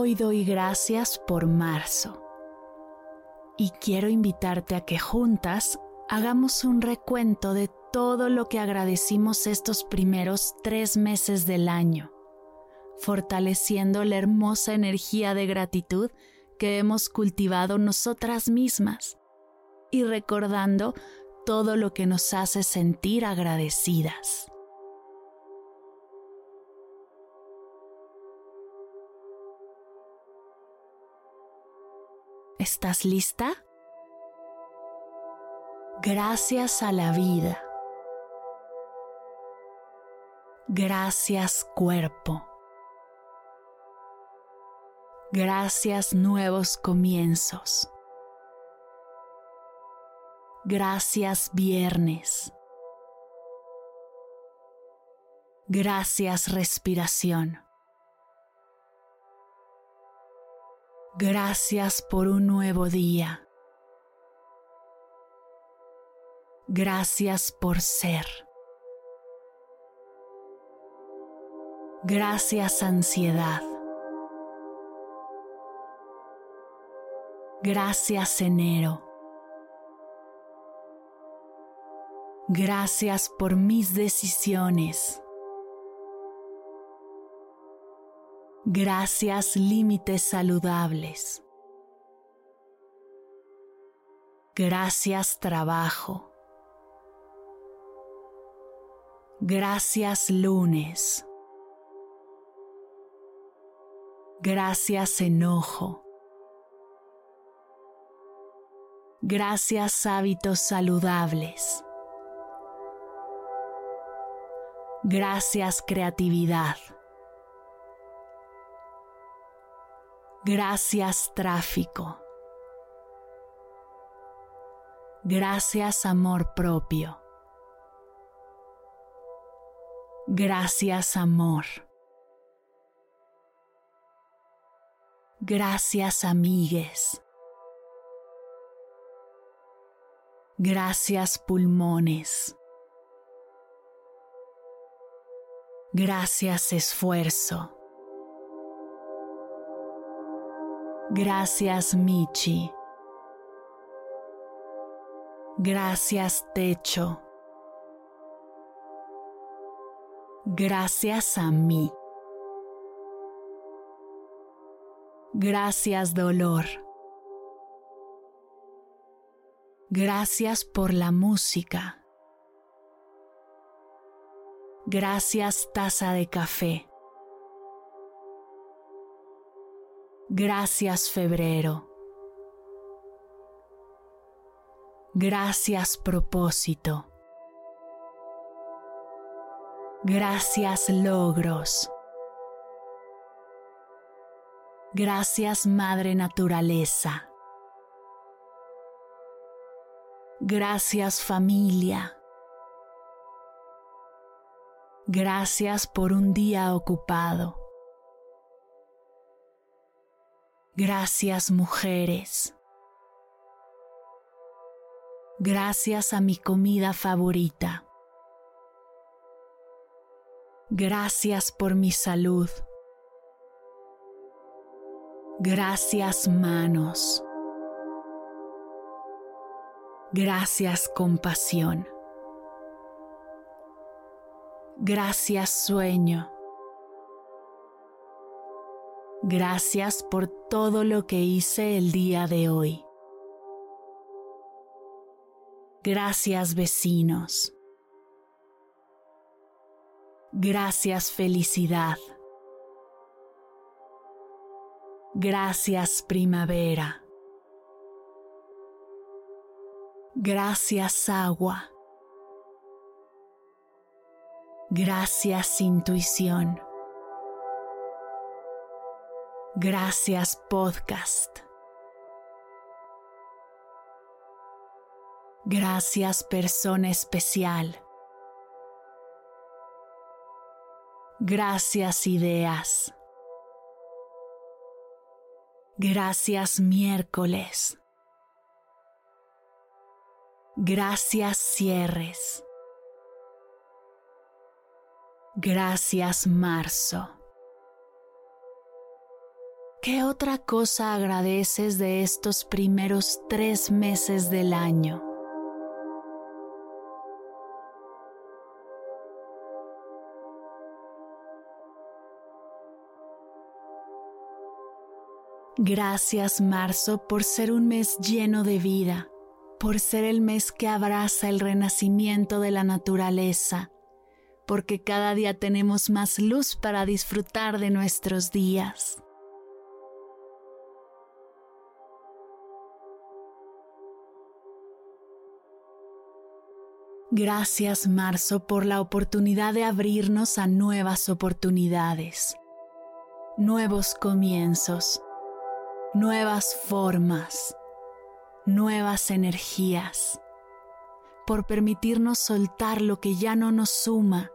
Hoy doy gracias por marzo y quiero invitarte a que juntas hagamos un recuento de todo lo que agradecimos estos primeros tres meses del año, fortaleciendo la hermosa energía de gratitud que hemos cultivado nosotras mismas y recordando todo lo que nos hace sentir agradecidas. ¿Estás lista? Gracias a la vida. Gracias cuerpo. Gracias nuevos comienzos. Gracias viernes. Gracias respiración. Gracias por un nuevo día. Gracias por ser. Gracias ansiedad. Gracias enero. Gracias por mis decisiones. Gracias límites saludables. Gracias trabajo. Gracias lunes. Gracias enojo. Gracias hábitos saludables. Gracias creatividad. Gracias tráfico. Gracias amor propio. Gracias amor. Gracias amigues. Gracias pulmones. Gracias esfuerzo. Gracias Michi. Gracias techo. Gracias a mí. Gracias dolor. Gracias por la música. Gracias taza de café. Gracias febrero. Gracias propósito. Gracias logros. Gracias Madre Naturaleza. Gracias familia. Gracias por un día ocupado. Gracias mujeres. Gracias a mi comida favorita. Gracias por mi salud. Gracias manos. Gracias compasión. Gracias sueño. Gracias por todo lo que hice el día de hoy. Gracias vecinos. Gracias felicidad. Gracias primavera. Gracias agua. Gracias intuición. Gracias podcast. Gracias persona especial. Gracias ideas. Gracias miércoles. Gracias cierres. Gracias marzo. ¿Qué otra cosa agradeces de estos primeros tres meses del año? Gracias marzo por ser un mes lleno de vida, por ser el mes que abraza el renacimiento de la naturaleza, porque cada día tenemos más luz para disfrutar de nuestros días. Gracias Marzo por la oportunidad de abrirnos a nuevas oportunidades, nuevos comienzos, nuevas formas, nuevas energías, por permitirnos soltar lo que ya no nos suma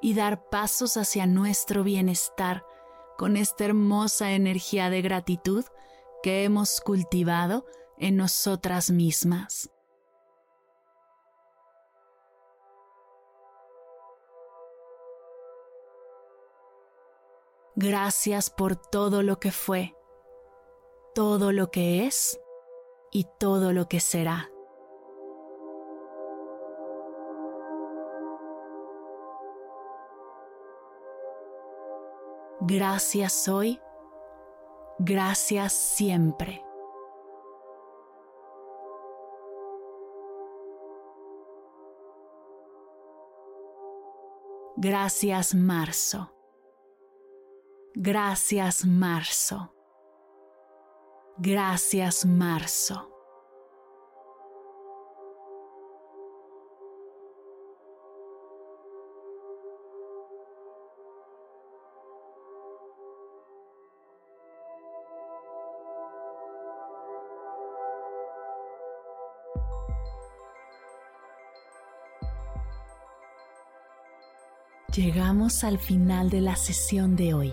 y dar pasos hacia nuestro bienestar con esta hermosa energía de gratitud que hemos cultivado en nosotras mismas. Gracias por todo lo que fue todo lo que es y todo lo que será. Gracias hoy, gracias siempre. Gracias marzo. Gracias marzo. Gracias, marzo. Llegamos al final de la sesión de hoy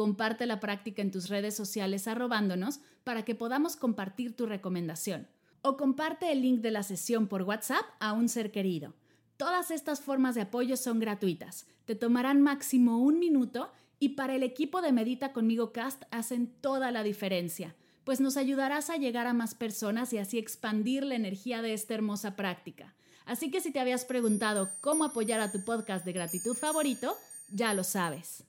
Comparte la práctica en tus redes sociales arrobándonos para que podamos compartir tu recomendación. O comparte el link de la sesión por WhatsApp a un ser querido. Todas estas formas de apoyo son gratuitas. Te tomarán máximo un minuto y para el equipo de Medita conmigo Cast hacen toda la diferencia, pues nos ayudarás a llegar a más personas y así expandir la energía de esta hermosa práctica. Así que si te habías preguntado cómo apoyar a tu podcast de gratitud favorito, ya lo sabes.